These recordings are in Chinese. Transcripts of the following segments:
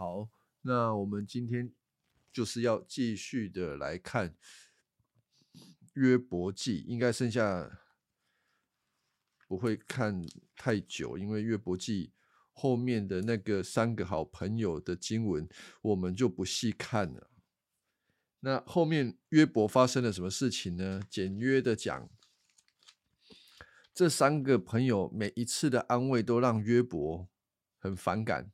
好，那我们今天就是要继续的来看约伯记，应该剩下不会看太久，因为约伯记后面的那个三个好朋友的经文，我们就不细看了。那后面约伯发生了什么事情呢？简约的讲，这三个朋友每一次的安慰都让约伯很反感。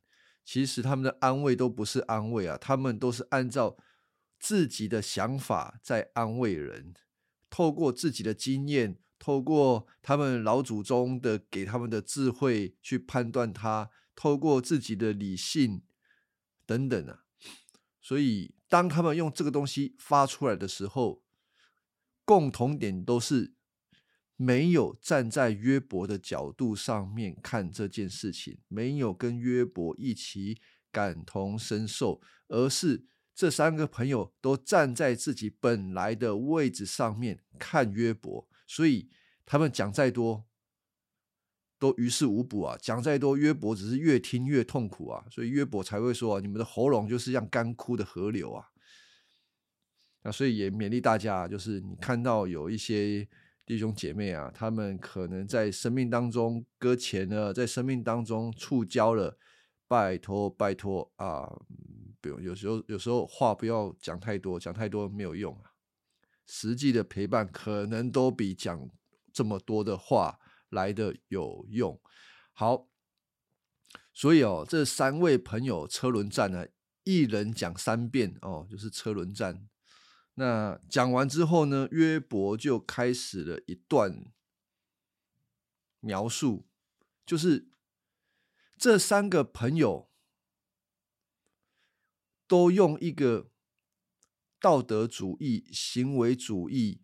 其实他们的安慰都不是安慰啊，他们都是按照自己的想法在安慰人，透过自己的经验，透过他们老祖宗的给他们的智慧去判断他，透过自己的理性等等啊。所以当他们用这个东西发出来的时候，共同点都是。没有站在约伯的角度上面看这件事情，没有跟约伯一起感同身受，而是这三个朋友都站在自己本来的位置上面看约伯，所以他们讲再多都于事无补啊！讲再多，约伯只是越听越痛苦啊！所以约伯才会说：“你们的喉咙就是像干枯的河流啊！”那所以也勉励大家，就是你看到有一些。弟兄姐妹啊，他们可能在生命当中搁浅了，在生命当中触礁了。拜托，拜托啊！不用，有时候有时候话不要讲太多，讲太多没有用啊。实际的陪伴可能都比讲这么多的话来的有用。好，所以哦，这三位朋友车轮战呢，一人讲三遍哦，就是车轮战。那讲完之后呢，约伯就开始了一段描述，就是这三个朋友都用一个道德主义、行为主义，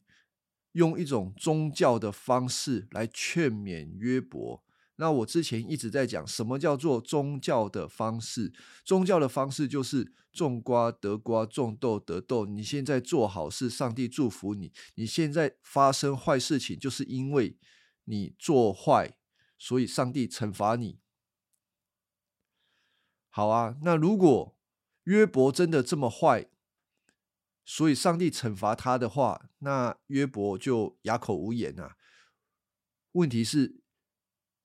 用一种宗教的方式来劝勉约伯。那我之前一直在讲，什么叫做宗教的方式？宗教的方式就是种瓜得瓜，种豆得豆。你现在做好事，上帝祝福你；你现在发生坏事情，就是因为你做坏，所以上帝惩罚你。好啊，那如果约伯真的这么坏，所以上帝惩罚他的话，那约伯就哑口无言啊。问题是？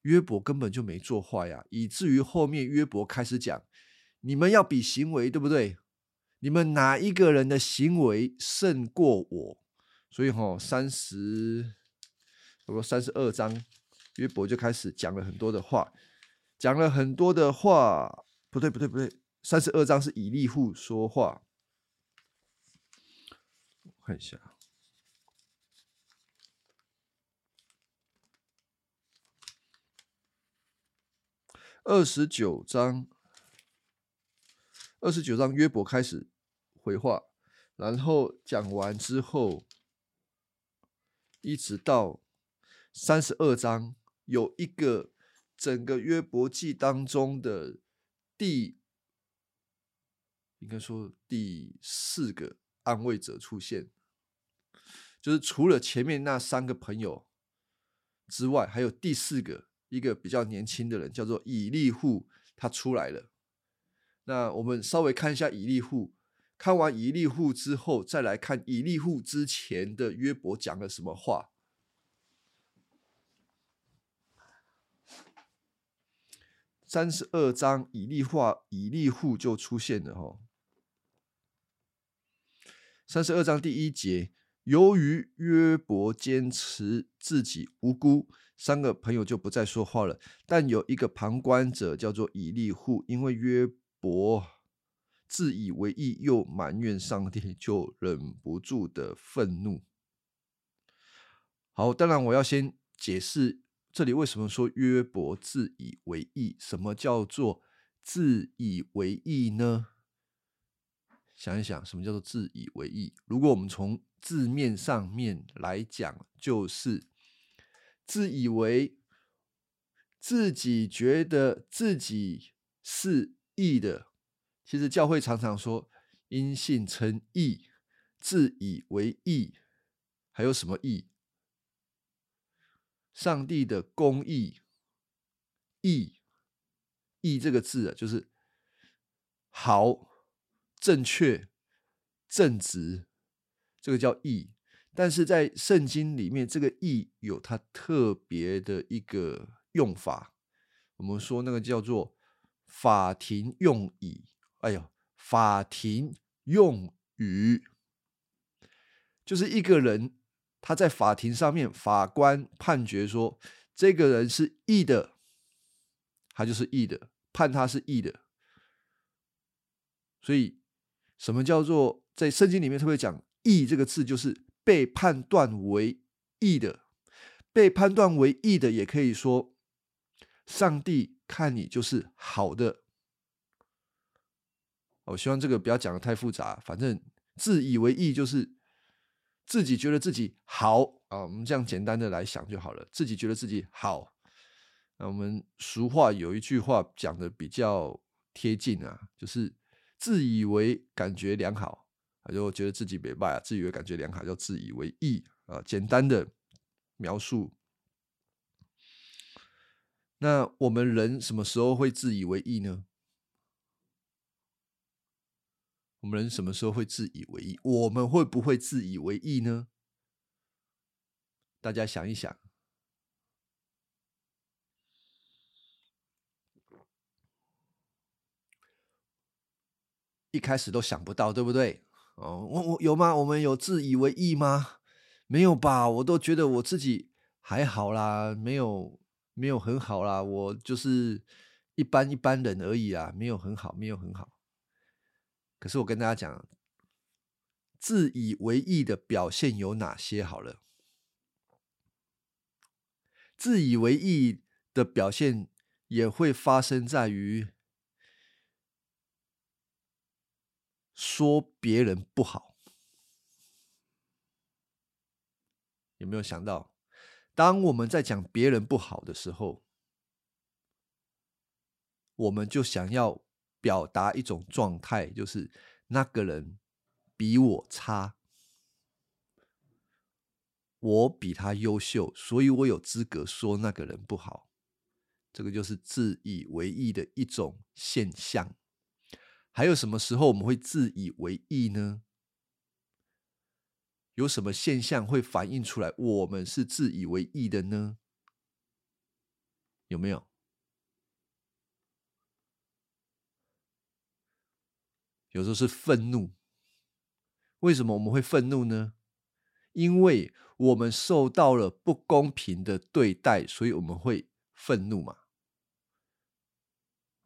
约伯根本就没做坏呀，以至于后面约伯开始讲：你们要比行为，对不对？你们哪一个人的行为胜过我？所以哈，三十，不过三十二章，约伯就开始讲了很多的话，讲了很多的话。不对，不对，不对，三十二章是以利户说话。我看一下。二十九章，二十九章约伯开始回话，然后讲完之后，一直到三十二章，有一个整个约伯记当中的第，应该说第四个安慰者出现，就是除了前面那三个朋友之外，还有第四个。一个比较年轻的人叫做以利户，他出来了。那我们稍微看一下以利户，看完以利户之后，再来看以利户之前的约伯讲了什么话。三十二章以利话以利户就出现了哈。三十二章第一节，由于约伯坚持自己无辜。三个朋友就不再说话了，但有一个旁观者叫做以利户，因为约伯自以为意又埋怨上帝，就忍不住的愤怒。好，当然我要先解释这里为什么说约伯自以为意，什么叫做自以为意呢？想一想，什么叫做自以为意？如果我们从字面上面来讲，就是。自以为自己觉得自己是义的，其实教会常常说因信称义，自以为义，还有什么义？上帝的公义，义义这个字啊，就是好、正确、正直，这个叫义。但是在圣经里面，这个义有它特别的一个用法，我们说那个叫做法庭用语。哎呦，法庭用语，就是一个人他在法庭上面，法官判决说这个人是义的，他就是义的，判他是义的。所以，什么叫做在圣经里面特别讲“义”这个字，就是被判断为义的。被判断为义的，也可以说，上帝看你就是好的。我希望这个不要讲的太复杂，反正自以为义就是自己觉得自己好啊。我们这样简单的来想就好了，自己觉得自己好。那我们俗话有一句话讲的比较贴近啊，就是。自以为感觉良好，就觉得自己没败啊。自以为感觉良好，叫自以为意啊。简单的描述。那我们人什么时候会自以为意呢？我们人什么时候会自以为意？我们会不会自以为意呢？大家想一想。一开始都想不到，对不对？哦，我我有吗？我们有自以为意吗？没有吧？我都觉得我自己还好啦，没有没有很好啦，我就是一般一般人而已啊，没有很好，没有很好。可是我跟大家讲，自以为意的表现有哪些？好了，自以为意的表现也会发生在于。说别人不好，有没有想到？当我们在讲别人不好的时候，我们就想要表达一种状态，就是那个人比我差，我比他优秀，所以我有资格说那个人不好。这个就是自以为意的一种现象。还有什么时候我们会自以为意呢？有什么现象会反映出来我们是自以为意的呢？有没有？有时候是愤怒。为什么我们会愤怒呢？因为我们受到了不公平的对待，所以我们会愤怒嘛。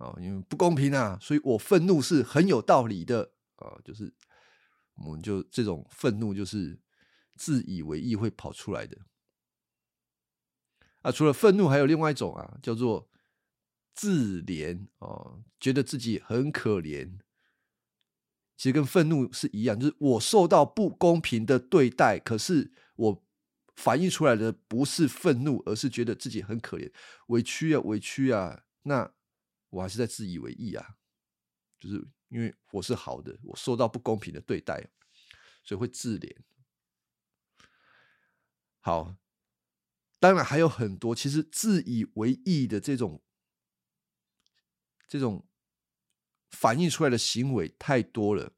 啊，因为不公平啊，所以我愤怒是很有道理的啊，就是我们就这种愤怒就是自以为意会跑出来的啊。除了愤怒，还有另外一种啊，叫做自怜啊，觉得自己很可怜。其实跟愤怒是一样，就是我受到不公平的对待，可是我反映出来的不是愤怒，而是觉得自己很可怜、委屈啊，委屈啊，那。我还是在自以为意啊，就是因为我是好的，我受到不公平的对待，所以会自怜。好，当然还有很多，其实自以为意的这种这种反映出来的行为太多了。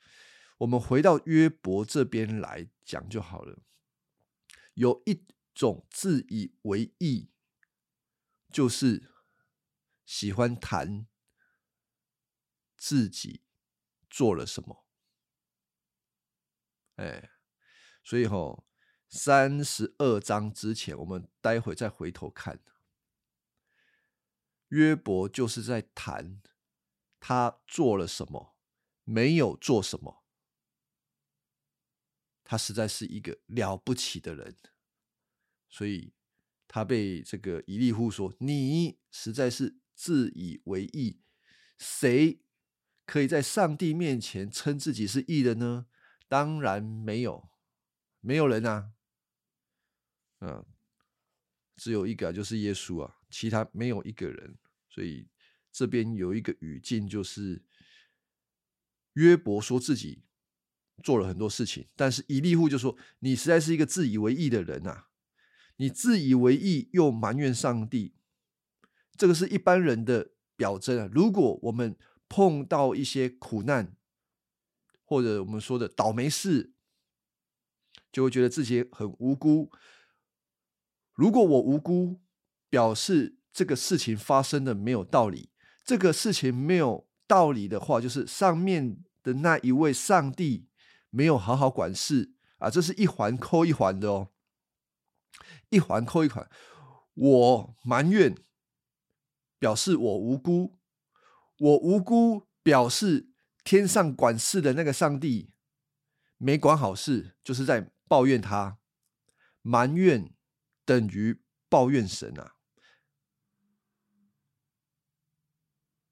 我们回到约伯这边来讲就好了。有一种自以为意，就是。喜欢谈自己做了什么，哎，所以吼，三十二章之前，我们待会再回头看，约伯就是在谈他做了什么，没有做什么，他实在是一个了不起的人，所以他被这个以利户说：“你实在是。”自以为义，谁可以在上帝面前称自己是义的呢？当然没有，没有人啊，嗯，只有一个啊就是耶稣啊，其他没有一个人。所以这边有一个语境，就是约伯说自己做了很多事情，但是以利户就说：“你实在是一个自以为义的人啊！你自以为义又埋怨上帝。”这个是一般人的表征啊！如果我们碰到一些苦难，或者我们说的倒霉事，就会觉得自己很无辜。如果我无辜，表示这个事情发生的没有道理。这个事情没有道理的话，就是上面的那一位上帝没有好好管事啊！这是一环扣一环的哦，一环扣一环。我埋怨，表示我无辜；我无辜，表示天上管事的那个上帝没管好事，就是在抱怨他。埋怨等于抱怨神啊！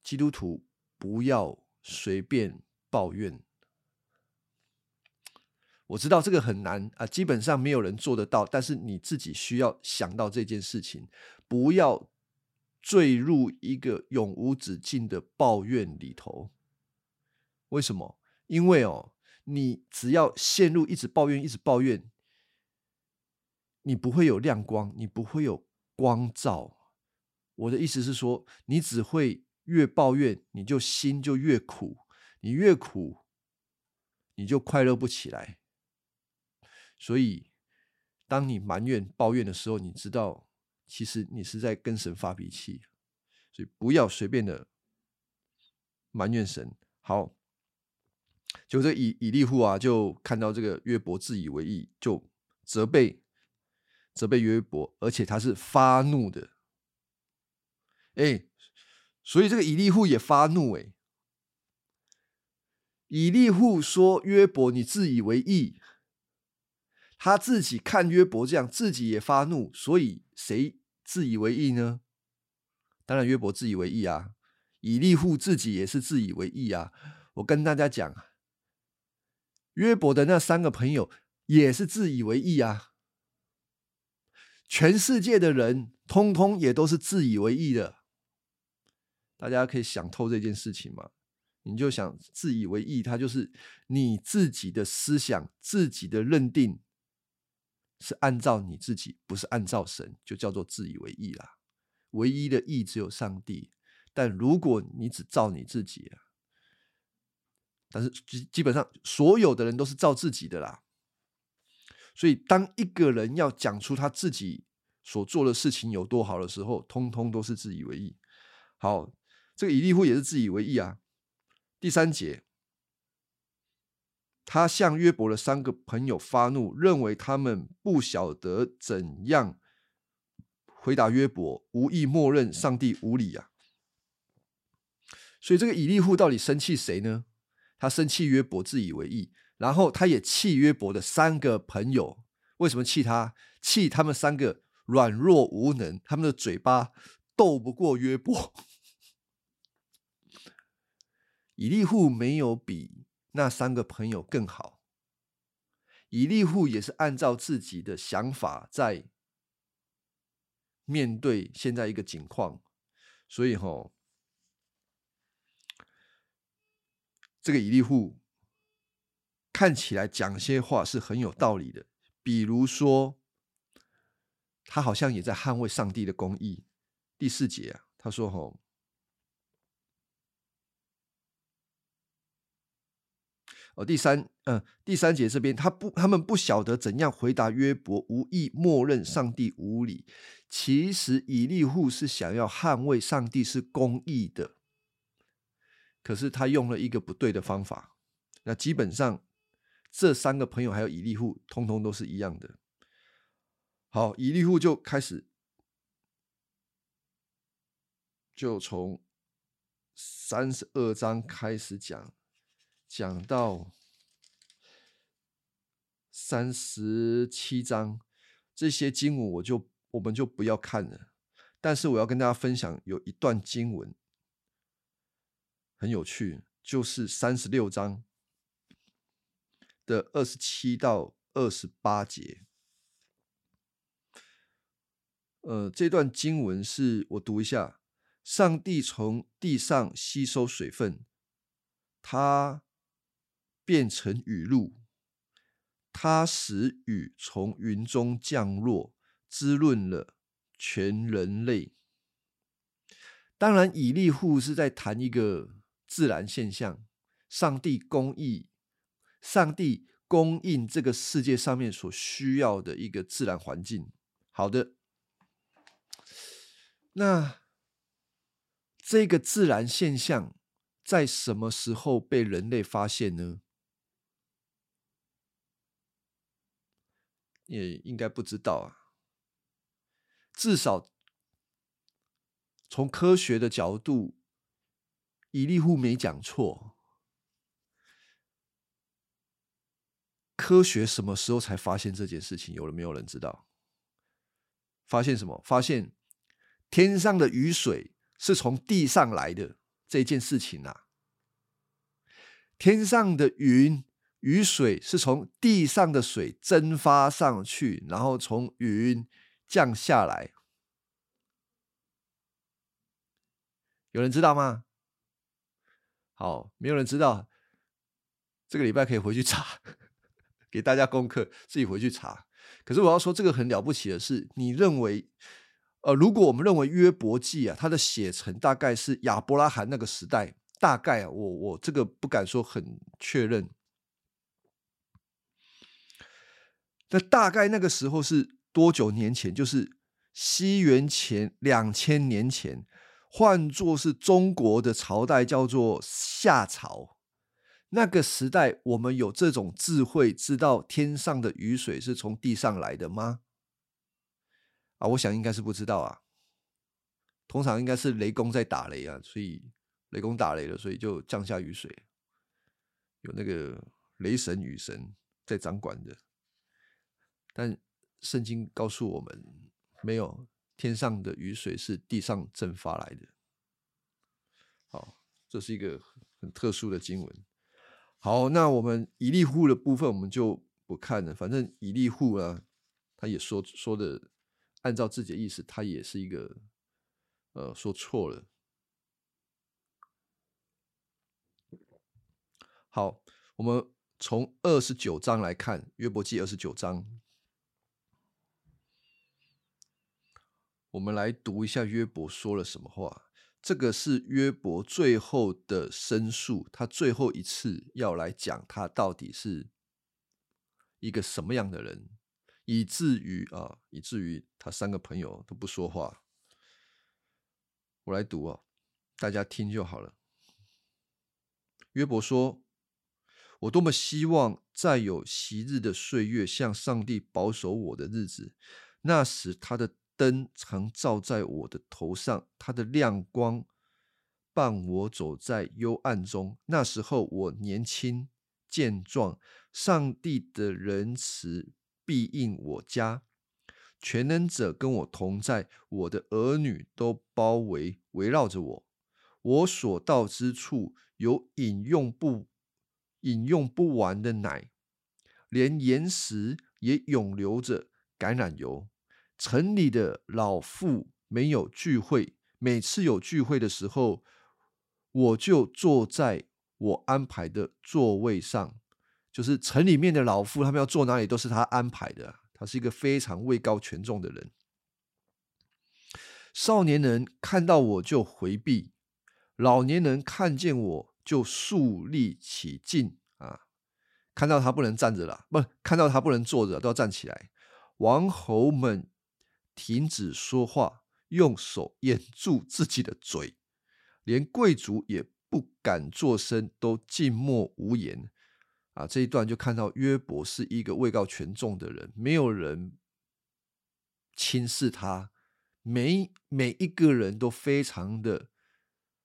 基督徒不要随便抱怨。我知道这个很难啊，基本上没有人做得到。但是你自己需要想到这件事情，不要坠入一个永无止境的抱怨里头。为什么？因为哦，你只要陷入一直抱怨、一直抱怨，你不会有亮光，你不会有光照。我的意思是说，你只会。越抱怨，你就心就越苦，你越苦，你就快乐不起来。所以，当你埋怨、抱怨的时候，你知道，其实你是在跟神发脾气。所以，不要随便的埋怨神。好，就这以以利户啊，就看到这个约伯自以为意，就责备责备约伯，而且他是发怒的。哎。所以这个以利户也发怒哎，以利户说约伯你自以为意，他自己看约伯这样，自己也发怒，所以谁自以为意呢？当然约伯自以为意啊，以利户自己也是自以为意啊。我跟大家讲，约伯的那三个朋友也是自以为意啊，全世界的人通通也都是自以为意的。大家可以想透这件事情吗？你就想自以为意，他就是你自己的思想、自己的认定是按照你自己，不是按照神，就叫做自以为意啦。唯一的意只有上帝，但如果你只照你自己，但是基基本上所有的人都是照自己的啦。所以，当一个人要讲出他自己所做的事情有多好的时候，通通都是自以为意。好。这个以利户也是自以为意啊。第三节，他向约伯的三个朋友发怒，认为他们不晓得怎样回答约伯，无意默认上帝无理啊。所以这个以利户到底生气谁呢？他生气约伯自以为意，然后他也气约伯的三个朋友。为什么气他？气他们三个软弱无能，他们的嘴巴斗不过约伯。以利户没有比那三个朋友更好，以利户也是按照自己的想法在面对现在一个境况，所以哈，这个以利户看起来讲些话是很有道理的，比如说他好像也在捍卫上帝的公义。第四节啊，他说哈。哦，第三，嗯，第三节这边，他不，他们不晓得怎样回答约伯，无意默认上帝无理。其实以利户是想要捍卫上帝是公义的，可是他用了一个不对的方法。那基本上这三个朋友还有以利户，通通都是一样的。好，以利户就开始，就从三十二章开始讲。讲到三十七章，这些经文我就我们就不要看了。但是我要跟大家分享有一段经文很有趣，就是三十六章的二十七到二十八节。呃，这段经文是我读一下：上帝从地上吸收水分，他。变成雨露，它使雨从云中降落，滋润了全人类。当然，以利户是在谈一个自然现象，上帝公义，上帝供应这个世界上面所需要的一个自然环境。好的，那这个自然现象在什么时候被人类发现呢？也应该不知道啊。至少从科学的角度，伊利户没讲错。科学什么时候才发现这件事情？有了没有人知道？发现什么？发现天上的雨水是从地上来的这件事情啊！天上的云。雨水是从地上的水蒸发上去，然后从云降下来。有人知道吗？好，没有人知道。这个礼拜可以回去查，给大家功课，自己回去查。可是我要说，这个很了不起的是，你认为，呃，如果我们认为约伯记啊，它的写成大概是亚伯拉罕那个时代，大概，我我这个不敢说很确认。那大概那个时候是多久年前？就是西元前两千年前，换作是中国的朝代叫做夏朝。那个时代，我们有这种智慧，知道天上的雨水是从地上来的吗？啊，我想应该是不知道啊。通常应该是雷公在打雷啊，所以雷公打雷了，所以就降下雨水，有那个雷神、雨神在掌管的。但圣经告诉我们，没有天上的雨水是地上蒸发来的。好，这是一个很特殊的经文。好，那我们以利户的部分我们就不看了。反正以利户啊，他也说说的，按照自己的意思，他也是一个呃说错了。好，我们从二十九章来看约伯记二十九章。我们来读一下约伯说了什么话。这个是约伯最后的申诉，他最后一次要来讲他到底是一个什么样的人，以至于啊，以至于他三个朋友都不说话。我来读啊，大家听就好了。约伯说：“我多么希望再有昔日的岁月，向上帝保守我的日子，那时他的。”灯常照在我的头上，它的亮光伴我走在幽暗中。那时候我年轻健壮，上帝的仁慈必应我家，全能者跟我同在，我的儿女都包围围绕着我。我所到之处有饮用不饮用不完的奶，连岩石也涌流着橄榄油。城里的老妇没有聚会，每次有聚会的时候，我就坐在我安排的座位上。就是城里面的老妇，他们要坐哪里都是他安排的。他是一个非常位高权重的人。少年人看到我就回避，老年人看见我就肃立起敬啊！看到他不能站着了，不看到他不能坐着，都要站起来。王侯们。停止说话，用手掩住自己的嘴，连贵族也不敢作声，都静默无言。啊，这一段就看到约伯是一个位高权重的人，没有人轻视他，每每一个人都非常的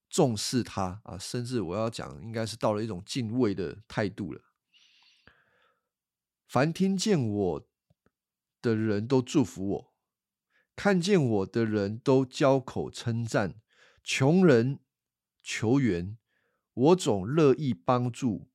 重视他啊，甚至我要讲，应该是到了一种敬畏的态度了。凡听见我的人都祝福我。看见我的人都交口称赞，穷人求援，我总乐意帮助；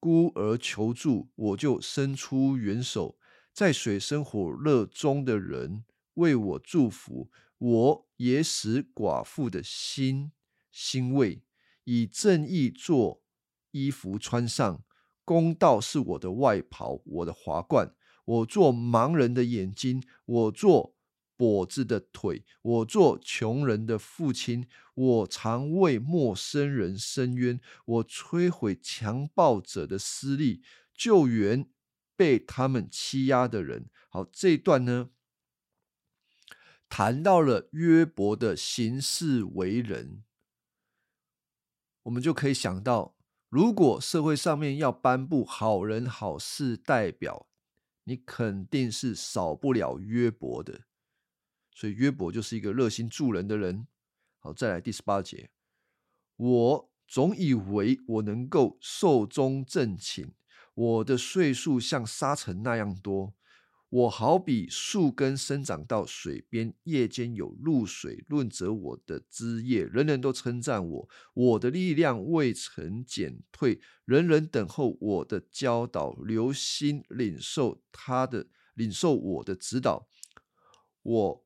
孤儿求助，我就伸出援手。在水深火热中的人为我祝福，我也使寡妇的心欣慰。以正义做衣服穿上，公道是我的外袍，我的华冠。我做盲人的眼睛，我做。跛子的腿，我做穷人的父亲，我常为陌生人伸冤，我摧毁强暴者的私利，救援被他们欺压的人。好，这一段呢，谈到了约伯的行事为人，我们就可以想到，如果社会上面要颁布好人好事代表，你肯定是少不了约伯的。所以约伯就是一个热心助人的人。好，再来第十八节，我总以为我能够寿终正寝，我的岁数像沙尘那样多。我好比树根生长到水边，夜间有露水润泽我的枝叶，人人都称赞我，我的力量未曾减退，人人等候我的教导，留心领受他的领受我的指导。我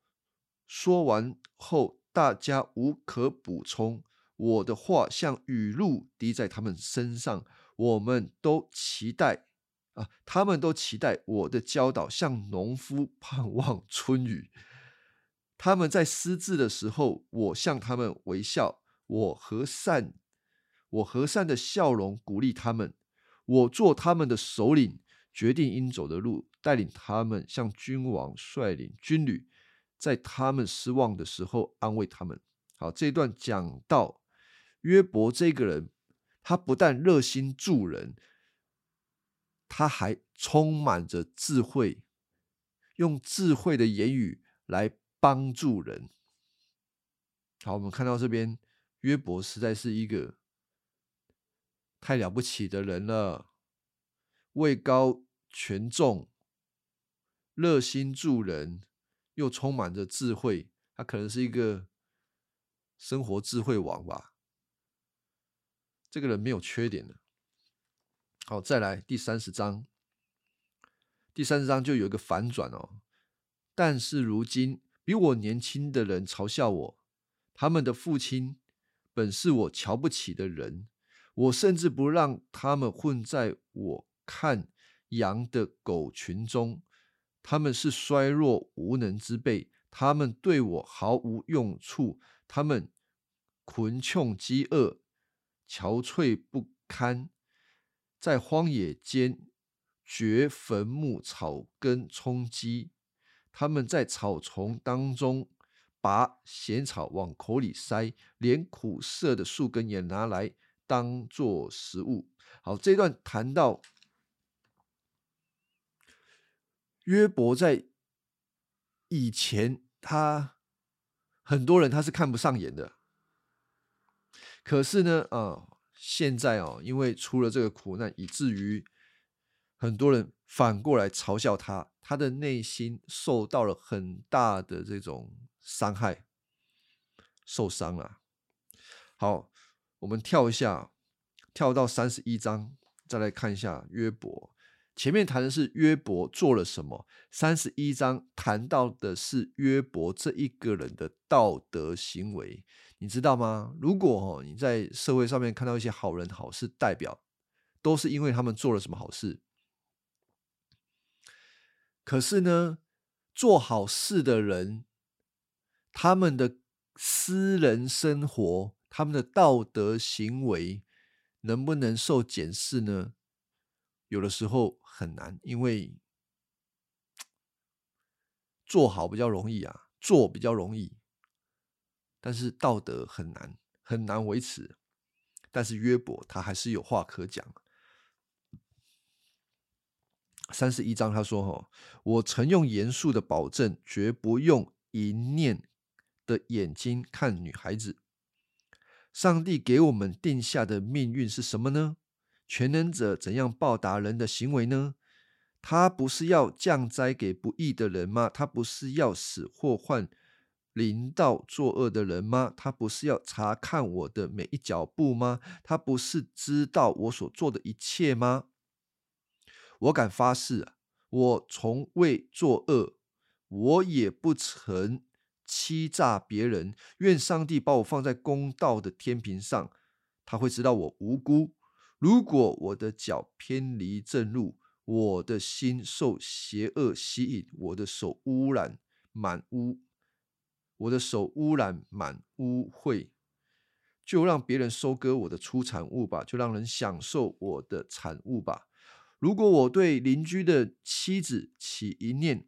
说完后，大家无可补充，我的话像雨露滴在他们身上，我们都期待。啊！他们都期待我的教导，像农夫盼望春雨。他们在失智的时候，我向他们微笑，我和善，我和善的笑容鼓励他们。我做他们的首领，决定应走的路，带领他们像君王率领军旅，在他们失望的时候安慰他们。好，这段讲到约伯这个人，他不但热心助人。他还充满着智慧，用智慧的言语来帮助人。好，我们看到这边，约伯实在是一个太了不起的人了，位高权重，热心助人，又充满着智慧。他可能是一个生活智慧王吧。这个人没有缺点的。好，再来第三十章。第三十章就有一个反转哦。但是如今比我年轻的人嘲笑我，他们的父亲本是我瞧不起的人，我甚至不让他们混在我看羊的狗群中。他们是衰弱无能之辈，他们对我毫无用处，他们困穷饥饿，憔悴不堪。在荒野间掘坟墓，草根充饥；他们在草丛当中拔咸草往口里塞，连苦涩的树根也拿来当做食物。好，这段谈到约伯在以前，他很多人他是看不上眼的，可是呢，啊。现在哦，因为出了这个苦难，以至于很多人反过来嘲笑他，他的内心受到了很大的这种伤害，受伤了。好，我们跳一下，跳到三十一章，再来看一下约伯。前面谈的是约伯做了什么，三十一章谈到的是约伯这一个人的道德行为。你知道吗？如果哦你在社会上面看到一些好人好事代表，都是因为他们做了什么好事。可是呢，做好事的人，他们的私人生活、他们的道德行为，能不能受检视呢？有的时候很难，因为做好比较容易啊，做比较容易。但是道德很难很难维持，但是约伯他还是有话可讲。三十一章他说：“哈，我曾用严肃的保证，绝不用淫念的眼睛看女孩子。上帝给我们定下的命运是什么呢？全能者怎样报答人的行为呢？他不是要降灾给不义的人吗？他不是要使祸患？”临到作恶的人吗？他不是要查看我的每一脚步吗？他不是知道我所做的一切吗？我敢发誓，我从未作恶，我也不曾欺诈别人。愿上帝把我放在公道的天平上，他会知道我无辜。如果我的脚偏离正路，我的心受邪恶吸引，我的手污染满污。我的手污染满污秽，就让别人收割我的出产物吧，就让人享受我的产物吧。如果我对邻居的妻子起一念，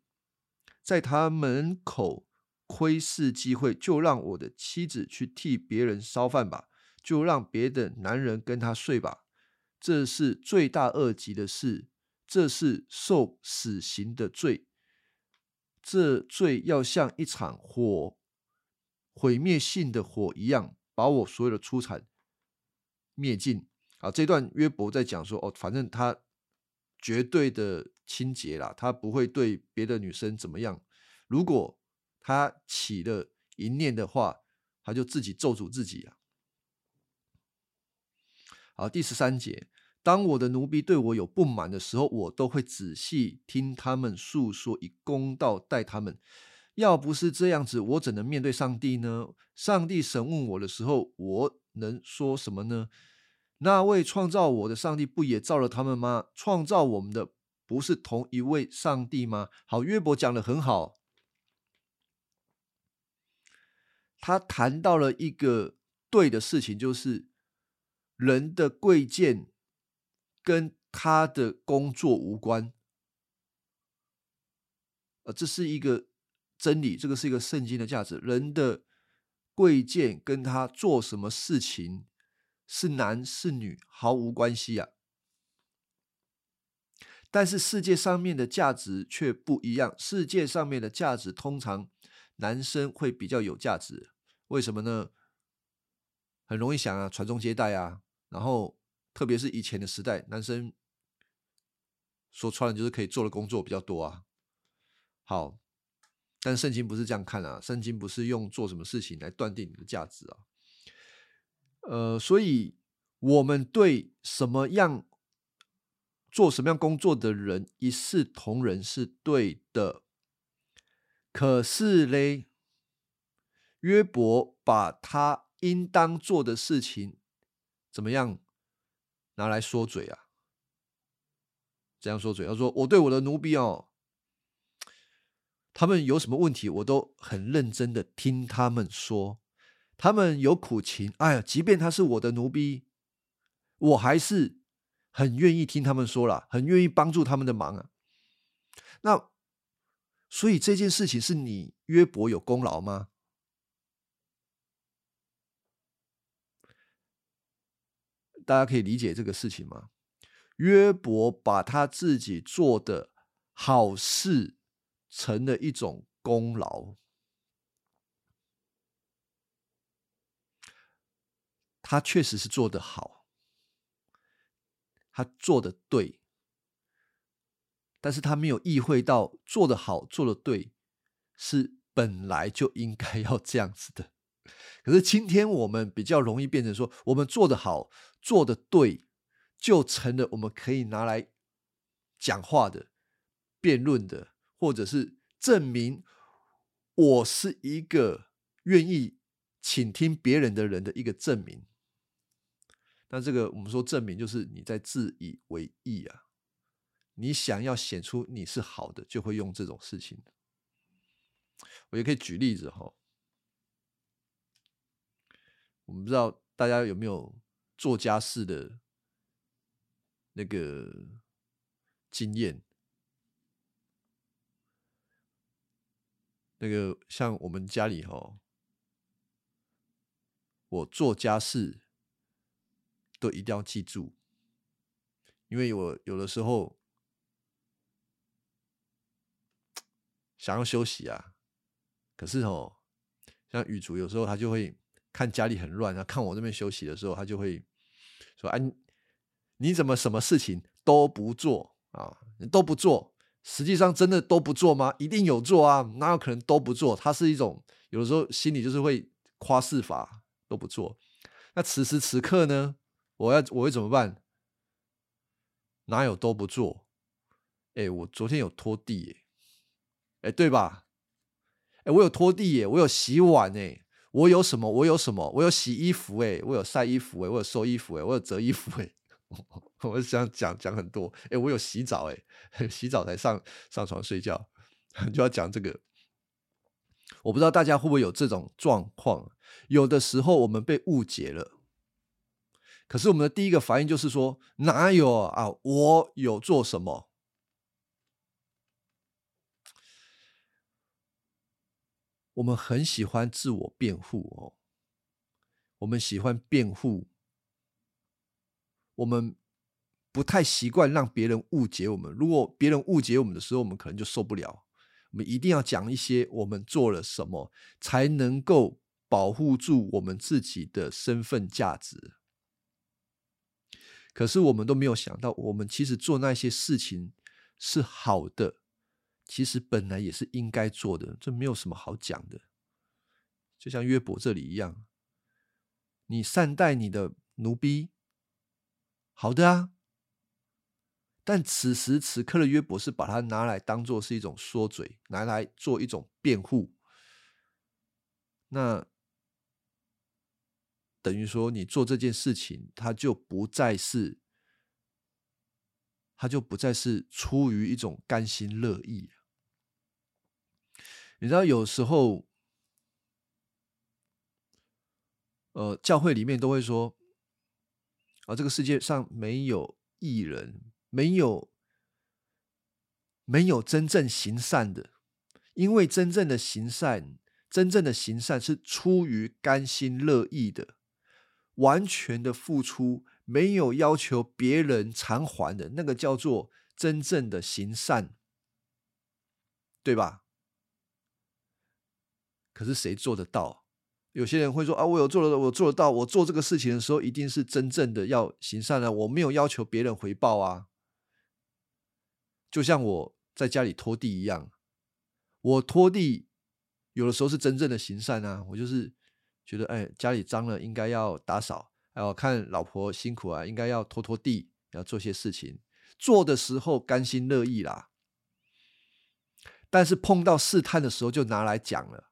在他门口窥视机会，就让我的妻子去替别人烧饭吧，就让别的男人跟他睡吧。这是罪大恶极的事，这是受死刑的罪。这罪要像一场火，毁灭性的火一样，把我所有的出产灭尽。啊，这段约伯在讲说，哦，反正他。绝对的清洁啦，他不会对别的女生怎么样。如果他起了淫念的话，他就自己咒诅自己啊。好，第十三节，当我的奴婢对我有不满的时候，我都会仔细听他们诉说，以公道待他们。要不是这样子，我怎能面对上帝呢？上帝审问我的时候，我能说什么呢？那位创造我的上帝不也造了他们吗？创造我们的不是同一位上帝吗？好，约伯讲的很好，他谈到了一个对的事情，就是人的贵贱跟他的工作无关，呃，这是一个真理，这个是一个圣经的价值，人的贵贱跟他做什么事情。是男是女毫无关系啊，但是世界上面的价值却不一样。世界上面的价值通常男生会比较有价值，为什么呢？很容易想啊，传宗接代啊，然后特别是以前的时代，男生说穿了就是可以做的工作比较多啊。好，但圣经不是这样看啊，圣经不是用做什么事情来断定你的价值啊。呃，所以我们对什么样做什么样工作的人一视同仁是对的。可是嘞，约伯把他应当做的事情怎么样拿来说嘴啊？这样说嘴，他说：“我对我的奴婢哦，他们有什么问题，我都很认真的听他们说。”他们有苦情，哎呀，即便他是我的奴婢，我还是很愿意听他们说了，很愿意帮助他们的忙啊。那所以这件事情是你约伯有功劳吗？大家可以理解这个事情吗？约伯把他自己做的好事成了一种功劳。他确实是做得好，他做的对，但是他没有意会到做的好、做的对是本来就应该要这样子的。可是今天我们比较容易变成说，我们做的好、做的对，就成了我们可以拿来讲话的、辩论的，或者是证明我是一个愿意倾听别人的人的一个证明。那这个我们说证明就是你在自以为意啊，你想要显出你是好的，就会用这种事情。我也可以举例子哈，我们不知道大家有没有做家事的那个经验，那个像我们家里哈，我做家事。都一定要记住，因为我有的时候想要休息啊，可是哦，像雨竹有时候他就会看家里很乱，他看我这边休息的时候，他就会说：“哎，你怎么什么事情都不做啊？你都不做，实际上真的都不做吗？一定有做啊，哪有可能都不做？他是一种有的时候心里就是会夸饰法都不做。那此时此刻呢？”我要我会怎么办？哪有都不做？哎，我昨天有拖地耶，哎，对吧？哎，我有拖地耶，我有洗碗哎，我有什么？我有什么？我有洗衣服哎，我有晒衣服哎，我有收衣服哎，我有折衣服 哎，我想讲讲很多哎，我有洗澡哎，洗澡才上上床睡觉，就要讲这个。我不知道大家会不会有这种状况，有的时候我们被误解了，可是我们的第一个反应就是说，哪有啊？我有做什么？我们很喜欢自我辩护哦，我们喜欢辩护，我们不太习惯让别人误解我们。如果别人误解我们的时候，我们可能就受不了。我们一定要讲一些我们做了什么，才能够保护住我们自己的身份价值。可是我们都没有想到，我们其实做那些事情是好的。其实本来也是应该做的，这没有什么好讲的。就像约伯这里一样，你善待你的奴婢，好的啊。但此时此刻的约伯是把它拿来当做是一种说嘴，拿来做一种辩护。那等于说，你做这件事情，它就不再是，它就不再是出于一种甘心乐意。你知道，有时候，呃，教会里面都会说，啊，这个世界上没有艺人，没有没有真正行善的，因为真正的行善，真正的行善是出于甘心乐意的，完全的付出，没有要求别人偿还的，那个叫做真正的行善，对吧？可是谁做得到？有些人会说啊，我有做得，我做得到。我做这个事情的时候，一定是真正的要行善啊，我没有要求别人回报啊。就像我在家里拖地一样，我拖地有的时候是真正的行善啊。我就是觉得，哎，家里脏了，应该要打扫。哎，我看老婆辛苦啊，应该要拖拖地，要做些事情。做的时候甘心乐意啦，但是碰到试探的时候，就拿来讲了。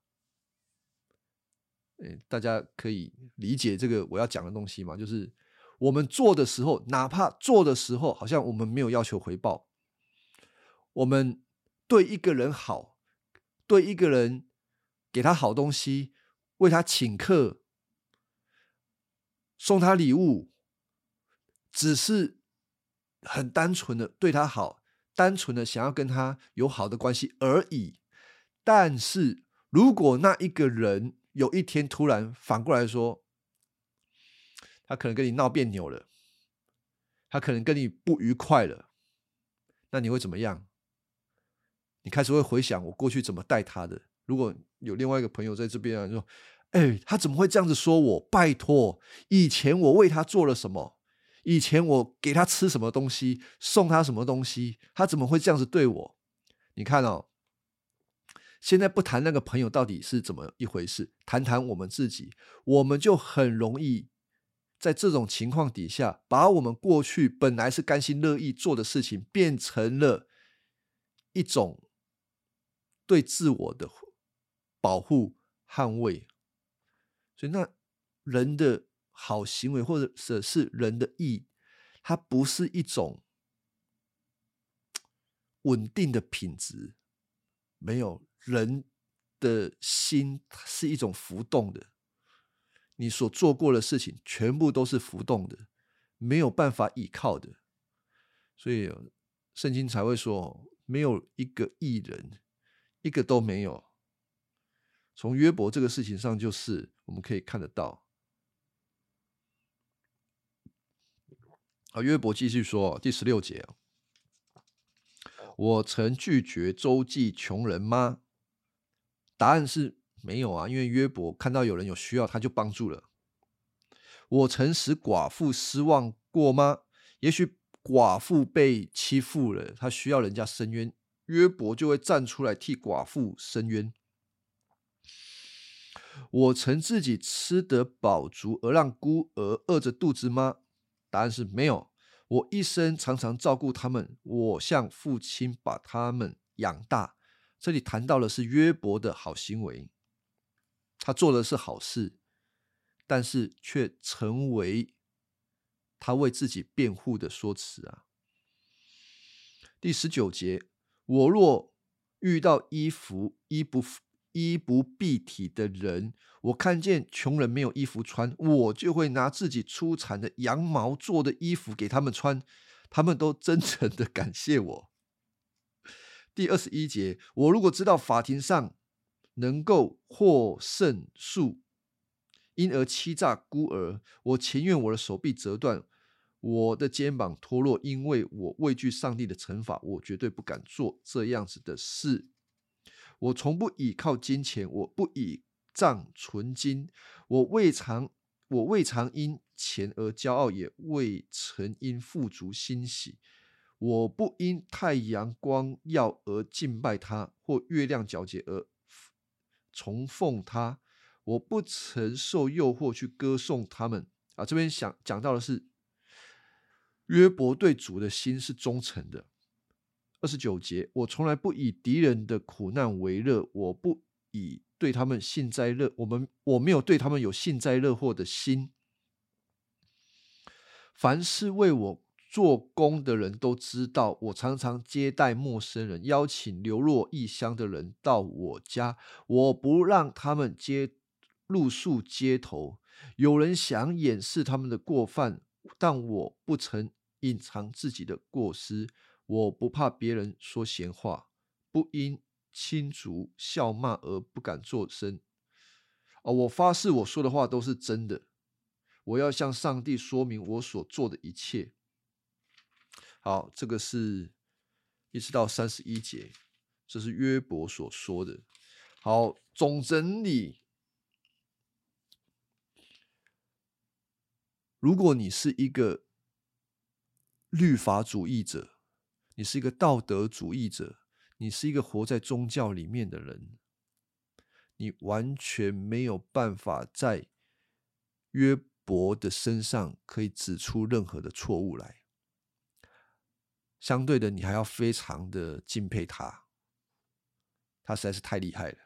嗯，大家可以理解这个我要讲的东西吗？就是我们做的时候，哪怕做的时候，好像我们没有要求回报。我们对一个人好，对一个人给他好东西，为他请客，送他礼物，只是很单纯的对他好，单纯的想要跟他有好的关系而已。但是如果那一个人，有一天突然反过来说，他可能跟你闹别扭了，他可能跟你不愉快了，那你会怎么样？你开始会回想我过去怎么待他的。如果有另外一个朋友在这边啊，说：“哎，他怎么会这样子说我？拜托，以前我为他做了什么？以前我给他吃什么东西，送他什么东西？他怎么会这样子对我？你看哦。”现在不谈那个朋友到底是怎么一回事，谈谈我们自己，我们就很容易在这种情况底下，把我们过去本来是甘心乐意做的事情，变成了一种对自我的保护、捍卫。所以，那人的好行为，或者是是人的义，它不是一种 稳定的品质，没有。人的心是一种浮动的，你所做过的事情全部都是浮动的，没有办法依靠的，所以圣经才会说，没有一个艺人，一个都没有。从约伯这个事情上，就是我们可以看得到。啊，约伯继续说，第十六节，我曾拒绝周济穷人吗？答案是没有啊，因为约伯看到有人有需要，他就帮助了。我曾使寡妇失望过吗？也许寡妇被欺负了，她需要人家伸冤，约伯就会站出来替寡妇伸冤。我曾自己吃得饱足而让孤儿饿着肚子吗？答案是没有。我一生常常照顾他们，我像父亲把他们养大。这里谈到的是约伯的好行为，他做的是好事，但是却成为他为自己辩护的说辞啊。第十九节，我若遇到衣服衣不衣不蔽体的人。我看见穷人没有衣服穿，我就会拿自己出产的羊毛做的衣服给他们穿，他们都真诚的感谢我。第二十一节，我如果知道法庭上能够获胜诉，因而欺诈孤儿，我情愿我的手臂折断，我的肩膀脱落，因为我畏惧上帝的惩罚，我绝对不敢做这样子的事。我从不倚靠金钱，我不倚仗纯金，我未尝我未尝因钱而骄傲，也未曾因富足欣喜。我不因太阳光耀而敬拜他，或月亮皎洁而崇奉他。我不曾受诱惑去歌颂他们。啊，这边想讲到的是约伯对主的心是忠诚的。二十九节，我从来不以敌人的苦难为乐，我不以对他们幸灾乐，我们我没有对他们有幸灾乐祸的心。凡是为我做工的人都知道，我常常接待陌生人，邀请流落异乡的人到我家，我不让他们接露宿街头。有人想掩饰他们的过犯，但我不曾隐藏自己的过失。我不怕别人说闲话，不因亲族笑骂而不敢作声。哦，我发誓，我说的话都是真的。我要向上帝说明我所做的一切。好，这个是一直到三十一节，这是约伯所说的。好，总整理。如果你是一个律法主义者，你是一个道德主义者，你是一个活在宗教里面的人，你完全没有办法在约伯的身上可以指出任何的错误来。相对的，你还要非常的敬佩他，他实在是太厉害了，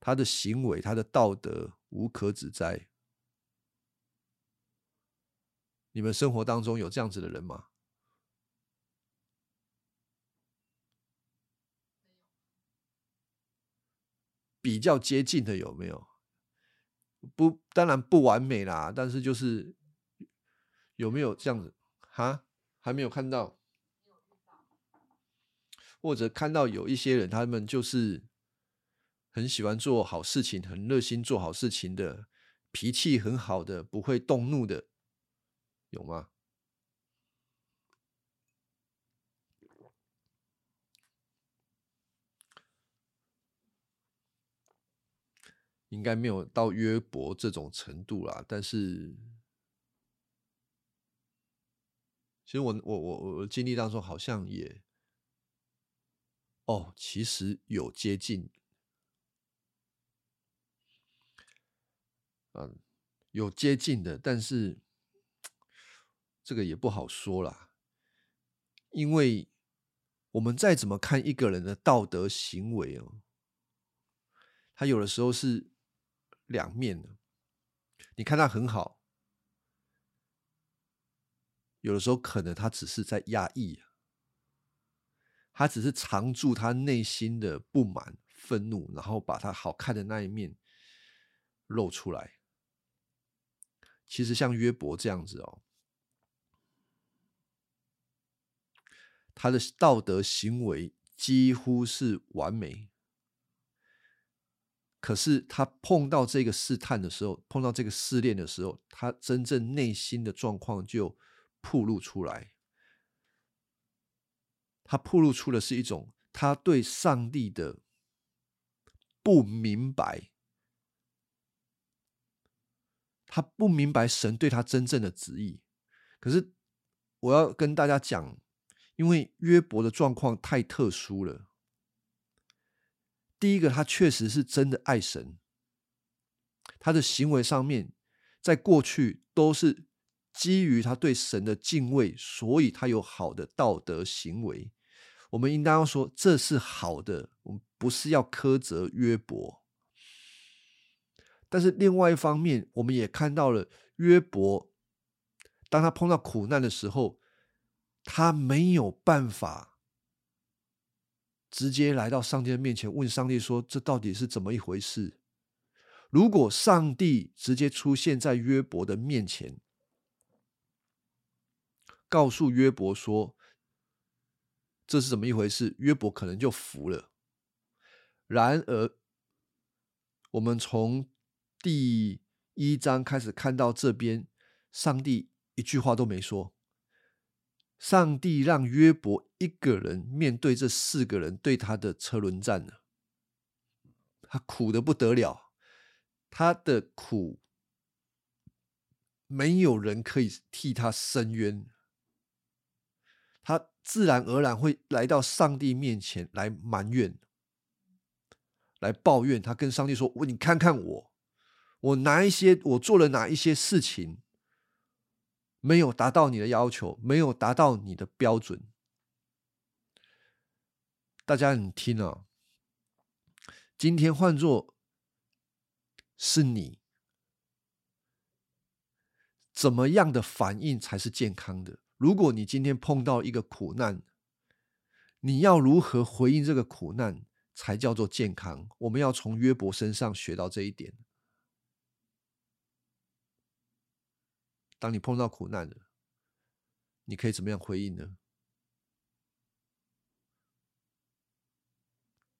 他的行为，他的道德无可指摘。你们生活当中有这样子的人吗？比较接近的有没有？不，当然不完美啦。但是就是有没有这样子？哈，还没有看到，或者看到有一些人，他们就是很喜欢做好事情，很热心做好事情的，脾气很好的，不会动怒的，有吗？应该没有到约伯这种程度啦，但是，其实我我我我经历当中好像也，哦，其实有接近，嗯，有接近的，但是这个也不好说啦，因为我们再怎么看一个人的道德行为哦，他有的时候是。两面的，你看他很好，有的时候可能他只是在压抑，他只是藏住他内心的不满、愤怒，然后把他好看的那一面露出来。其实像约伯这样子哦，他的道德行为几乎是完美。可是他碰到这个试探的时候，碰到这个试炼的时候，他真正内心的状况就暴露出来。他暴露出的是一种他对上帝的不明白，他不明白神对他真正的旨意。可是我要跟大家讲，因为约伯的状况太特殊了。第一个，他确实是真的爱神，他的行为上面，在过去都是基于他对神的敬畏，所以他有好的道德行为。我们应当要说这是好的，我们不是要苛责约伯。但是另外一方面，我们也看到了约伯，当他碰到苦难的时候，他没有办法。直接来到上帝的面前，问上帝说：“这到底是怎么一回事？”如果上帝直接出现在约伯的面前，告诉约伯说：“这是怎么一回事？”约伯可能就服了。然而，我们从第一章开始看到这边，上帝一句话都没说。上帝让约伯一个人面对这四个人对他的车轮战呢，他苦的不得了，他的苦没有人可以替他伸冤，自然而然会来到上帝面前来埋怨。来抱怨，他跟上帝说：“我你看看我，我哪一些我做了哪一些事情，没有达到你的要求，没有达到你的标准。”大家你听啊，今天换作是你，怎么样的反应才是健康的？如果你今天碰到一个苦难，你要如何回应这个苦难？才叫做健康。我们要从约伯身上学到这一点。当你碰到苦难了，你可以怎么样回应呢？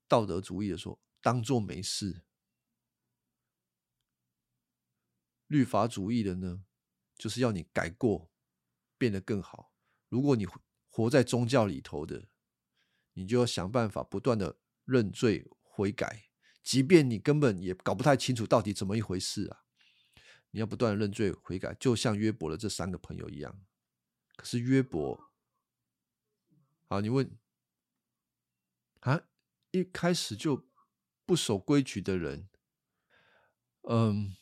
道德主义的说，当做没事；律法主义的呢，就是要你改过，变得更好。如果你活在宗教里头的，你就要想办法不断的。认罪悔改，即便你根本也搞不太清楚到底怎么一回事啊！你要不断的认罪悔改，就像约伯的这三个朋友一样。可是约伯，好，你问啊，一开始就不守规矩的人，嗯，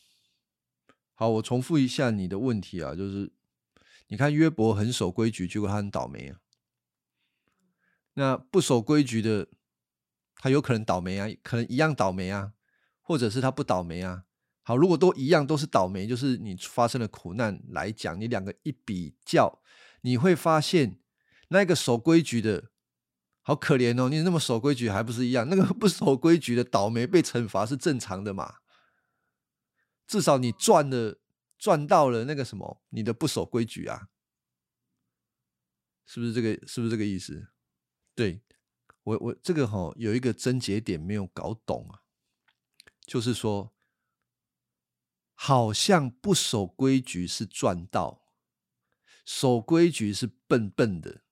好，我重复一下你的问题啊，就是你看约伯很守规矩，结果他很倒霉啊。那不守规矩的。他有可能倒霉啊，可能一样倒霉啊，或者是他不倒霉啊。好，如果都一样都是倒霉，就是你发生了苦难来讲，你两个一比较，你会发现那个守规矩的好可怜哦，你那么守规矩还不是一样？那个 不守规矩的倒霉被惩罚是正常的嘛？至少你赚了赚到了那个什么，你的不守规矩啊，是不是这个？是不是这个意思？对。我我这个哈有一个症结点没有搞懂啊，就是说，好像不守规矩是赚到，守规矩是笨笨的，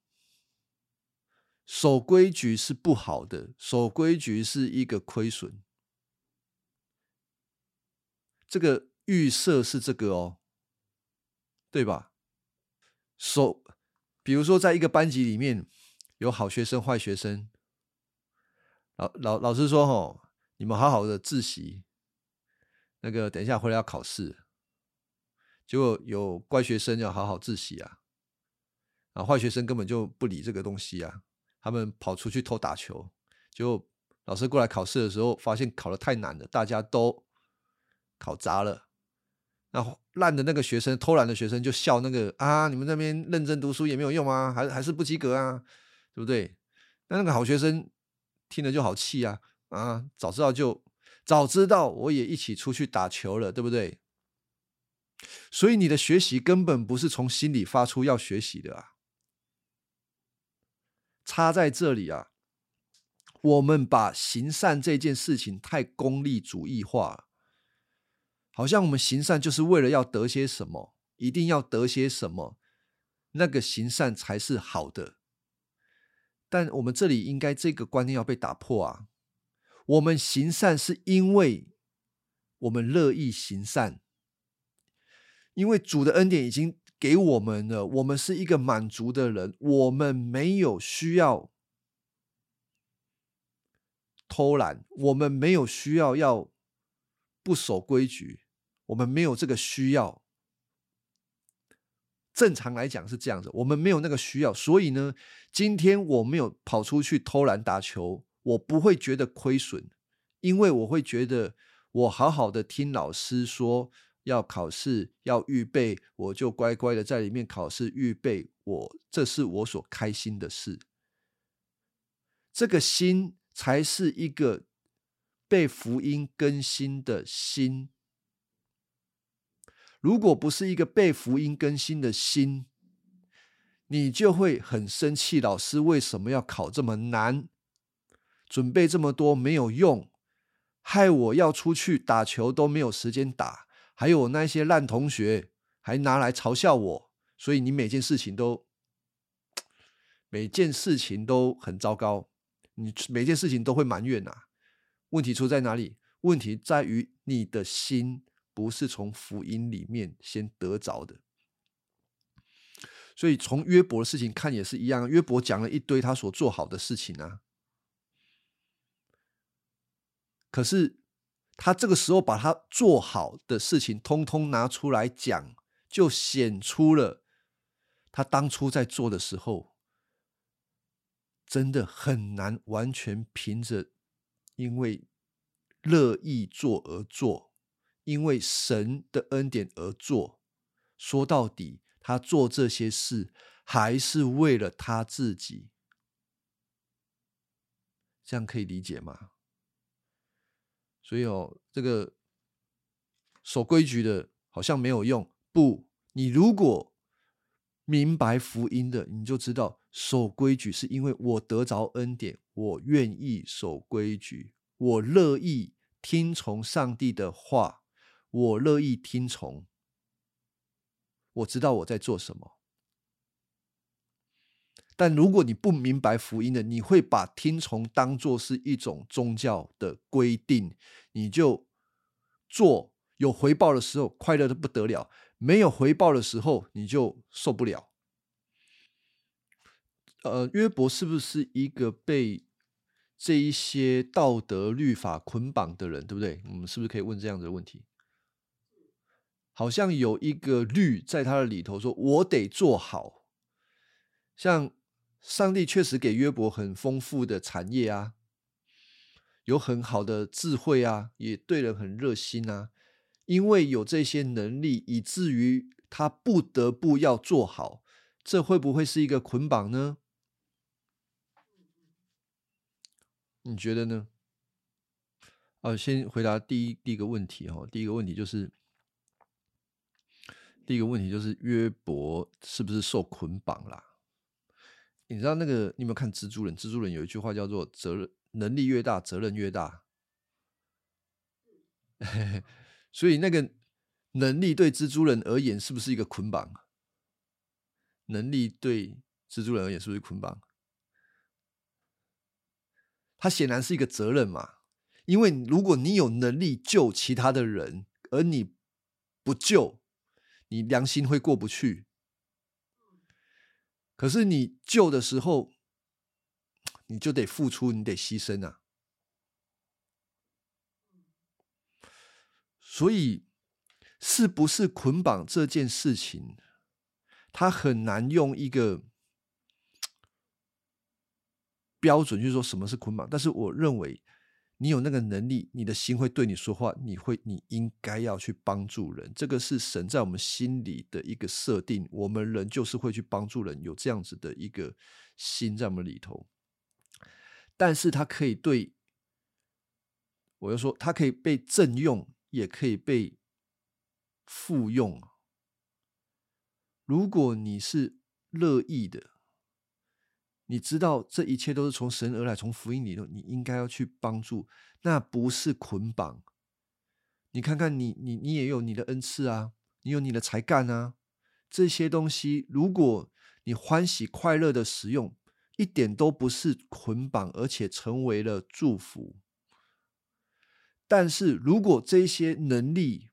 守规矩是不好的，守规矩是一个亏损。这个预设是这个哦，对吧？守，比如说在一个班级里面有好学生、坏学生。老老老师说：“哦，你们好好的自习，那个等一下回来要考试。结果有乖学生要好好自习啊，啊，坏学生根本就不理这个东西啊，他们跑出去偷打球。就老师过来考试的时候，发现考的太难了，大家都考砸了。那烂的那个学生，偷懒的学生就笑那个啊，你们那边认真读书也没有用啊，还还是不及格啊，对不对？那那个好学生。”听了就好气啊啊！早知道就早知道，我也一起出去打球了，对不对？所以你的学习根本不是从心里发出要学习的啊，差在这里啊！我们把行善这件事情太功利主义化，好像我们行善就是为了要得些什么，一定要得些什么，那个行善才是好的。但我们这里应该这个观念要被打破啊！我们行善是因为我们乐意行善，因为主的恩典已经给我们了，我们是一个满足的人，我们没有需要偷懒，我们没有需要要不守规矩，我们没有这个需要。正常来讲是这样子，我们没有那个需要，所以呢，今天我没有跑出去偷懒打球，我不会觉得亏损，因为我会觉得我好好的听老师说要考试要预备，我就乖乖的在里面考试预备，我这是我所开心的事。这个心才是一个被福音更新的心。如果不是一个被福音更新的心，你就会很生气。老师为什么要考这么难？准备这么多没有用，害我要出去打球都没有时间打。还有那些烂同学还拿来嘲笑我，所以你每件事情都 每件事情都很糟糕，你每件事情都会埋怨呐。问题出在哪里？问题在于你的心。不是从福音里面先得着的，所以从约伯的事情看也是一样。约伯讲了一堆他所做好的事情啊，可是他这个时候把他做好的事情通通拿出来讲，就显出了他当初在做的时候，真的很难完全凭着因为乐意做而做。因为神的恩典而做，说到底，他做这些事还是为了他自己，这样可以理解吗？所以哦，这个守规矩的好像没有用。不，你如果明白福音的，你就知道守规矩是因为我得着恩典，我愿意守规矩，我乐意听从上帝的话。我乐意听从，我知道我在做什么。但如果你不明白福音的，你会把听从当做是一种宗教的规定，你就做有回报的时候快乐的不得了，没有回报的时候你就受不了。呃，约伯是不是一个被这一些道德律法捆绑的人？对不对？我们是不是可以问这样的问题？好像有一个律在他的里头，说我得做好。像上帝确实给约伯很丰富的产业啊，有很好的智慧啊，也对人很热心啊。因为有这些能力，以至于他不得不要做好。这会不会是一个捆绑呢？你觉得呢？啊，先回答第一第一个问题哈。第一个问题就是。第一个问题就是约伯是不是受捆绑啦？你知道那个你有没有看蜘蛛人？蜘蛛人有一句话叫做“责任能力越大，责任越大”。所以那个能力对蜘蛛人而言是不是一个捆绑？能力对蜘蛛人而言是不是捆绑？他显然是一个责任嘛，因为如果你有能力救其他的人，而你不救。你良心会过不去，可是你救的时候，你就得付出，你得牺牲啊。所以，是不是捆绑这件事情，他很难用一个标准，就是说什么是捆绑。但是，我认为。你有那个能力，你的心会对你说话，你会，你应该要去帮助人。这个是神在我们心里的一个设定，我们人就是会去帮助人，有这样子的一个心在我们里头。但是它可以对，我要说，它可以被正用，也可以被复用。如果你是乐意的。你知道这一切都是从神而来，从福音里头，你应该要去帮助，那不是捆绑。你看看你，你你也有你的恩赐啊，你有你的才干啊，这些东西，如果你欢喜快乐的使用，一点都不是捆绑，而且成为了祝福。但是如果这些能力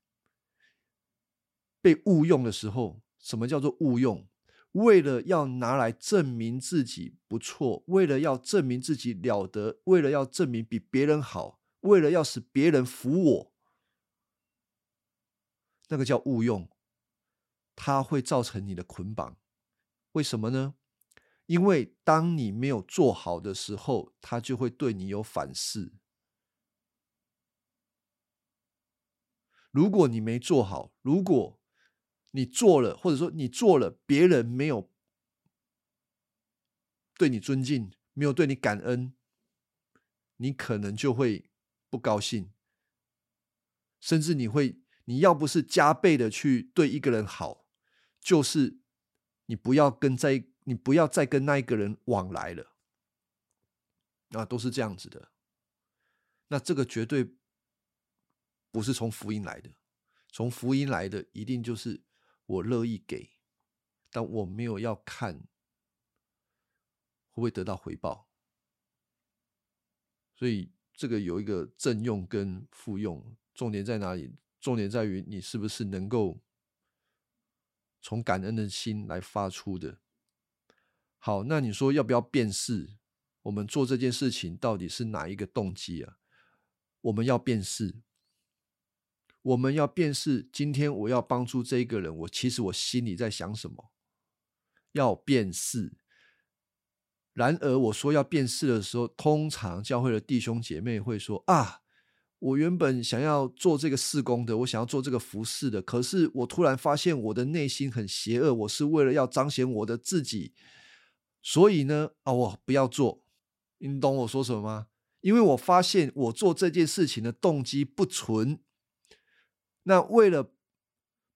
被误用的时候，什么叫做误用？为了要拿来证明自己不错，为了要证明自己了得，为了要证明比别人好，为了要使别人服我，那个叫误用，它会造成你的捆绑。为什么呢？因为当你没有做好的时候，他就会对你有反噬。如果你没做好，如果你做了，或者说你做了，别人没有对你尊敬，没有对你感恩，你可能就会不高兴，甚至你会，你要不是加倍的去对一个人好，就是你不要跟在，你不要再跟那一个人往来了，啊，都是这样子的。那这个绝对不是从福音来的，从福音来的一定就是我乐意给，但我没有要看会不会得到回报。所以这个有一个正用跟副用，重点在哪里？重点在于你是不是能够从感恩的心来发出的。好，那你说要不要辨识？我们做这件事情到底是哪一个动机啊？我们要辨识，我们要辨识。今天我要帮助这一个人，我其实我心里在想什么？要辨识。然而，我说要辨识的时候，通常教会的弟兄姐妹会说：“啊，我原本想要做这个事工的，我想要做这个服饰的，可是我突然发现我的内心很邪恶，我是为了要彰显我的自己，所以呢，啊，我不要做。你懂我说什么吗？因为我发现我做这件事情的动机不纯。那为了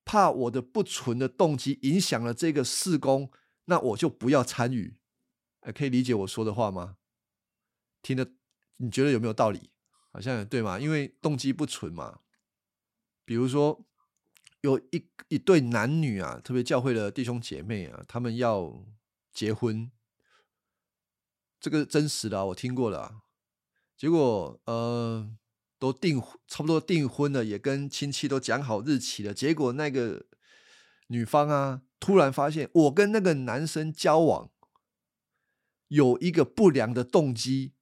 怕我的不纯的动机影响了这个事工，那我就不要参与。”可以理解我说的话吗？听得你觉得有没有道理？好像对吗？因为动机不纯嘛。比如说，有一一对男女啊，特别教会的弟兄姐妹啊，他们要结婚，这个真实的，我听过了。结果呃，都订差不多订婚了，也跟亲戚都讲好日期了。结果那个女方啊，突然发现我跟那个男生交往。有一个不良的动机，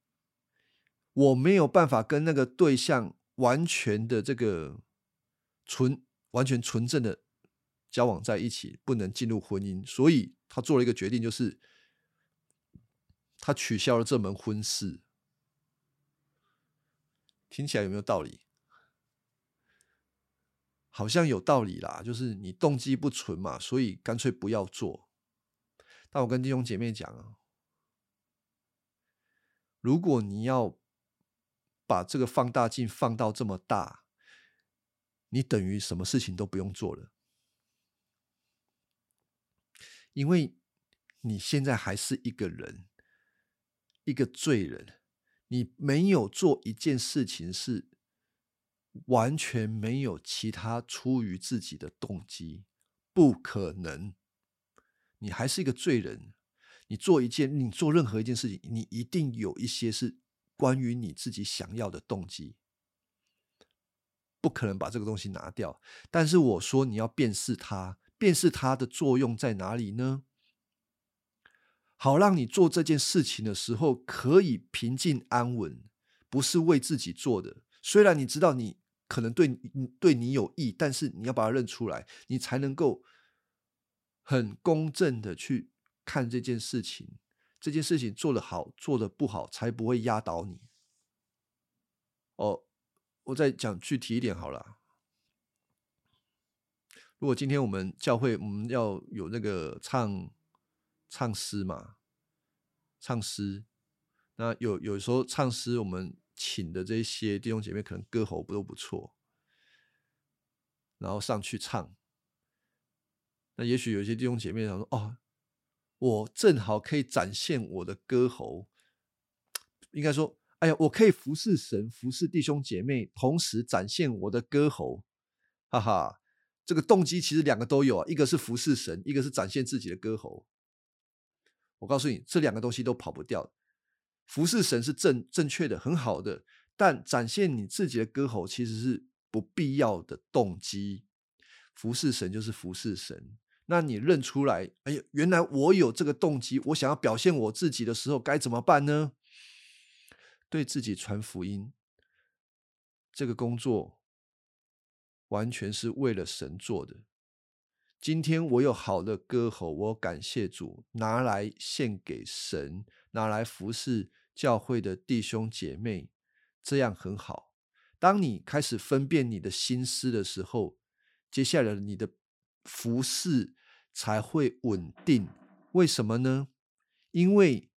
我没有办法跟那个对象完全的这个纯、完全纯正的交往在一起，不能进入婚姻，所以他做了一个决定，就是他取消了这门婚事。听起来有没有道理？好像有道理啦，就是你动机不纯嘛，所以干脆不要做。但我跟弟兄姐妹讲啊。如果你要把这个放大镜放到这么大，你等于什么事情都不用做了，因为你现在还是一个人，一个罪人，你没有做一件事情是完全没有其他出于自己的动机，不可能，你还是一个罪人。你做一件，你做任何一件事情，你一定有一些是关于你自己想要的动机，不可能把这个东西拿掉。但是我说你要辨识它，辨识它的作用在哪里呢？好，让你做这件事情的时候可以平静安稳，不是为自己做的。虽然你知道你可能对你对你有益，但是你要把它认出来，你才能够很公正的去。看这件事情，这件事情做的好，做的不好，才不会压倒你。哦，我再讲具体一点好了。如果今天我们教会我们要有那个唱唱诗嘛，唱诗，那有有时候唱诗，我们请的这些弟兄姐妹可能歌喉不都不错，然后上去唱，那也许有些弟兄姐妹想说，哦。我正好可以展现我的歌喉，应该说，哎呀，我可以服侍神，服侍弟兄姐妹，同时展现我的歌喉，哈哈，这个动机其实两个都有啊，一个是服侍神，一个是展现自己的歌喉。我告诉你，这两个东西都跑不掉。服侍神是正正确的，很好的，但展现你自己的歌喉其实是不必要的动机。服侍神就是服侍神。那你认出来？哎呀，原来我有这个动机，我想要表现我自己的时候，该怎么办呢？对自己传福音，这个工作完全是为了神做的。今天我有好的歌喉，我感谢主，拿来献给神，拿来服侍教会的弟兄姐妹，这样很好。当你开始分辨你的心思的时候，接下来你的。服侍才会稳定，为什么呢？因为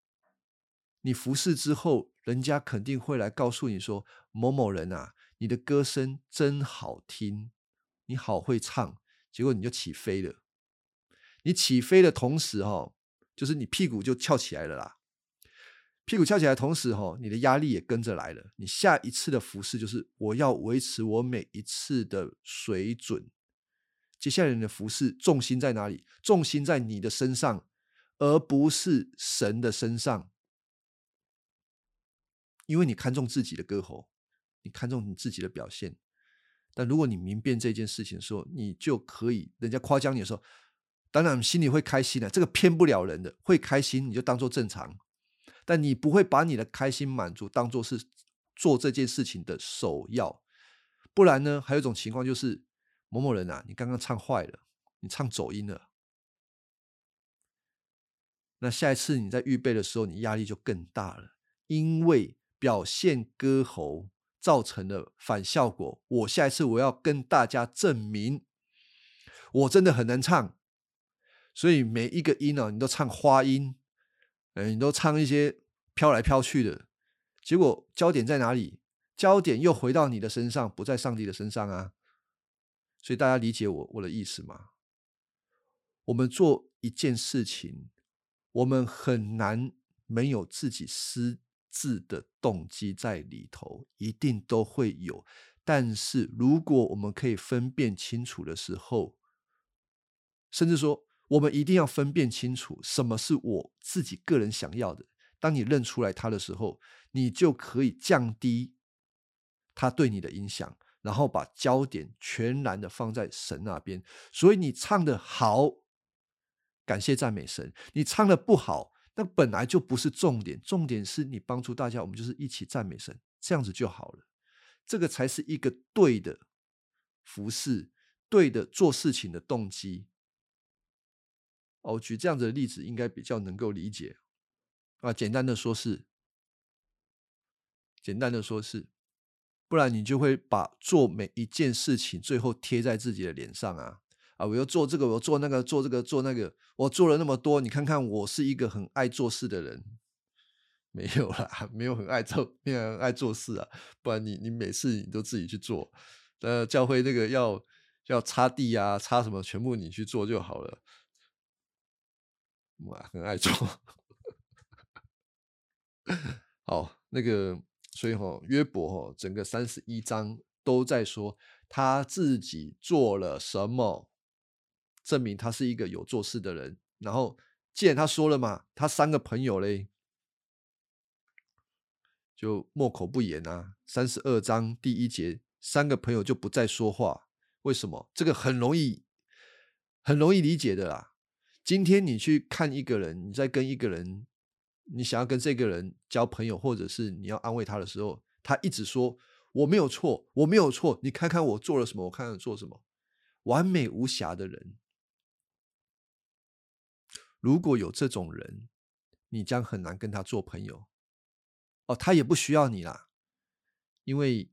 你服侍之后，人家肯定会来告诉你说：“某某人啊，你的歌声真好听，你好会唱。”结果你就起飞了。你起飞的同时，哈，就是你屁股就翘起来了啦。屁股翘起来同时，哈，你的压力也跟着来了。你下一次的服饰就是我要维持我每一次的水准。接下来你的服饰重心在哪里？重心在你的身上，而不是神的身上。因为你看重自己的歌喉，你看重你自己的表现。但如果你明辨这件事情的时候，你就可以，人家夸奖你的时候，当然心里会开心的，这个骗不了人的，会开心你就当做正常。但你不会把你的开心满足当做是做这件事情的首要，不然呢，还有一种情况就是某某人啊，你刚刚唱坏了，你唱走音了，那下一次你在预备的时候，你压力就更大了，因为。表现歌喉造成的反效果，我下一次我要跟大家证明，我真的很难唱，所以每一个音呢，你都唱花音，嗯，你都唱一些飘来飘去的，结果焦点在哪里？焦点又回到你的身上，不在上帝的身上啊！所以大家理解我我的意思吗？我们做一件事情，我们很难没有自己私。字的动机在里头，一定都会有。但是，如果我们可以分辨清楚的时候，甚至说，我们一定要分辨清楚什么是我自己个人想要的。当你认出来它的时候，你就可以降低它对你的影响，然后把焦点全然的放在神那边。所以，你唱的好，感谢赞美神；你唱的不好。那本来就不是重点，重点是你帮助大家，我们就是一起赞美神，这样子就好了。这个才是一个对的服饰，对的做事情的动机。哦，举这样子的例子，应该比较能够理解。啊，简单的说是，简单的说是，不然你就会把做每一件事情最后贴在自己的脸上啊。啊！我要做这个，我做那个，做这个，做那个。我做了那么多，你看看，我是一个很爱做事的人，没有啦，没有很爱做，没有很爱做事啊。不然你你每次你都自己去做，呃，教会那个要要擦地啊，擦什么，全部你去做就好了。哇，很爱做。好，那个所以哈，约伯哈，整个三十一章都在说他自己做了什么。证明他是一个有做事的人。然后，既然他说了嘛，他三个朋友嘞，就默口不言啊。三十二章第一节，三个朋友就不再说话。为什么？这个很容易，很容易理解的啦。今天你去看一个人，你在跟一个人，你想要跟这个人交朋友，或者是你要安慰他的时候，他一直说我没有错，我没有错。你看看我做了什么，我看看做什么，完美无瑕的人。如果有这种人，你将很难跟他做朋友。哦，他也不需要你啦，因为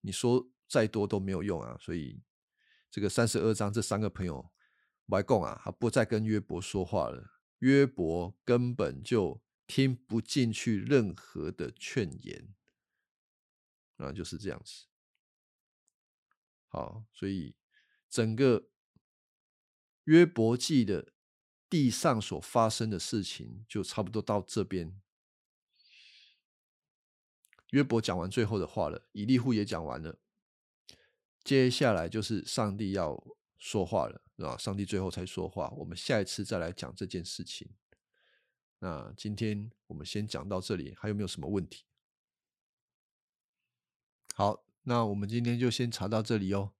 你说再多都没有用啊。所以这个三十二章这三个朋友，外公啊，他不再跟约伯说话了。约伯根本就听不进去任何的劝言，啊，就是这样子。好，所以整个约伯记的。地上所发生的事情就差不多到这边。约伯讲完最后的话了，以利户也讲完了，接下来就是上帝要说话了，啊，上帝最后才说话。我们下一次再来讲这件事情。那今天我们先讲到这里，还有没有什么问题？好，那我们今天就先查到这里哦。